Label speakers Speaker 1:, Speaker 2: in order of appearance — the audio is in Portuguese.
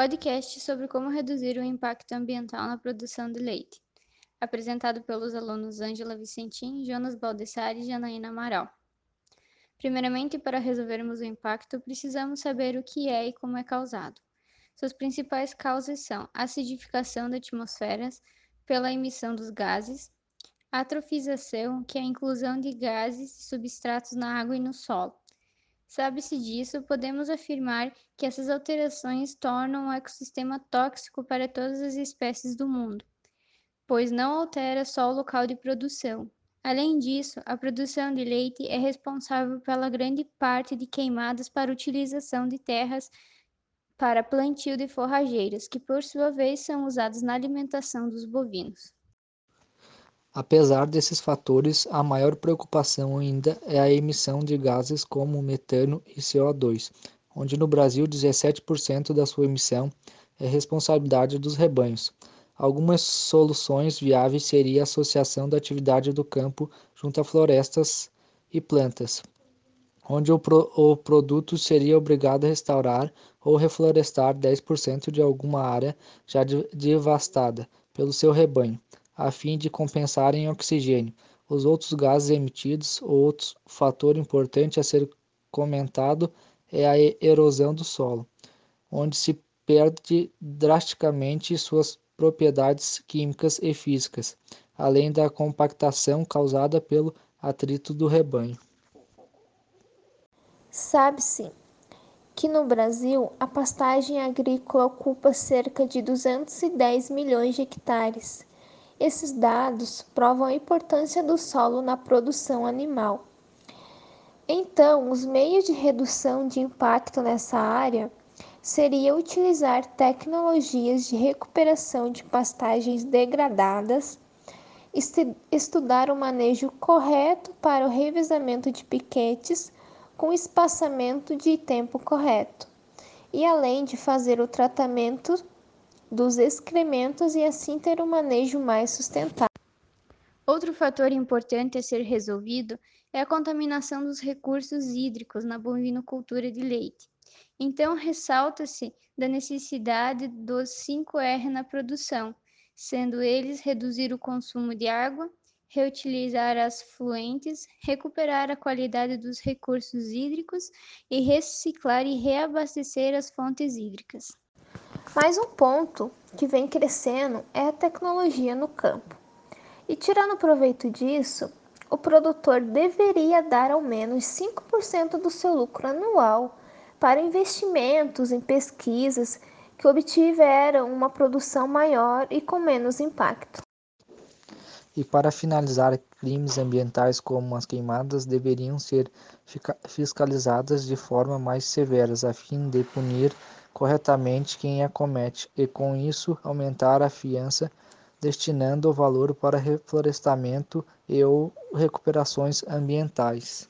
Speaker 1: podcast sobre como reduzir o impacto ambiental na produção de leite, apresentado pelos alunos Ângela Vicentim, Jonas Baldessari e Janaína Amaral. Primeiramente, para resolvermos o impacto, precisamos saber o que é e como é causado. Suas principais causas são acidificação da atmosfera pela emissão dos gases, atrofização, que é a inclusão de gases e substratos na água e no solo, Sabe-se disso, podemos afirmar que essas alterações tornam o ecossistema tóxico para todas as espécies do mundo, pois não altera só o local de produção. Além disso, a produção de leite é responsável pela grande parte de queimadas para utilização de terras para plantio de forrageiras, que por sua vez são usadas na alimentação dos bovinos.
Speaker 2: Apesar desses fatores, a maior preocupação ainda é a emissão de gases como metano e CO2, onde no Brasil 17% da sua emissão é responsabilidade dos rebanhos. Algumas soluções viáveis seria a associação da atividade do campo junto a florestas e plantas, onde o, pro, o produto seria obrigado a restaurar ou reflorestar 10% de alguma área já devastada pelo seu rebanho a fim de compensarem oxigênio. Os outros gases emitidos, outro fator importante a ser comentado é a erosão do solo, onde se perde drasticamente suas propriedades químicas e físicas, além da compactação causada pelo atrito do rebanho.
Speaker 3: Sabe-se que no Brasil a pastagem agrícola ocupa cerca de 210 milhões de hectares esses dados provam a importância do solo na produção animal. Então, os meios de redução de impacto nessa área seria utilizar tecnologias de recuperação de pastagens degradadas, estudar o manejo correto para o revezamento de piquetes com espaçamento de tempo correto, e além de fazer o tratamento dos excrementos e assim ter um manejo mais sustentável.
Speaker 1: Outro fator importante a ser resolvido é a contaminação dos recursos hídricos na bovinocultura de leite. Então, ressalta-se da necessidade dos 5R na produção, sendo eles reduzir o consumo de água, reutilizar as fluentes, recuperar a qualidade dos recursos hídricos e reciclar e reabastecer as fontes hídricas.
Speaker 3: Mais um ponto que vem crescendo é a tecnologia no campo. E tirando proveito disso, o produtor deveria dar ao menos 5% do seu lucro anual para investimentos em pesquisas que obtiveram uma produção maior e com menos impacto.
Speaker 2: E para finalizar, crimes ambientais como as queimadas deveriam ser fiscalizadas de forma mais severa, a fim de punir corretamente quem a comete e com isso aumentar a fiança destinando o valor para reflorestamento e ou recuperações ambientais.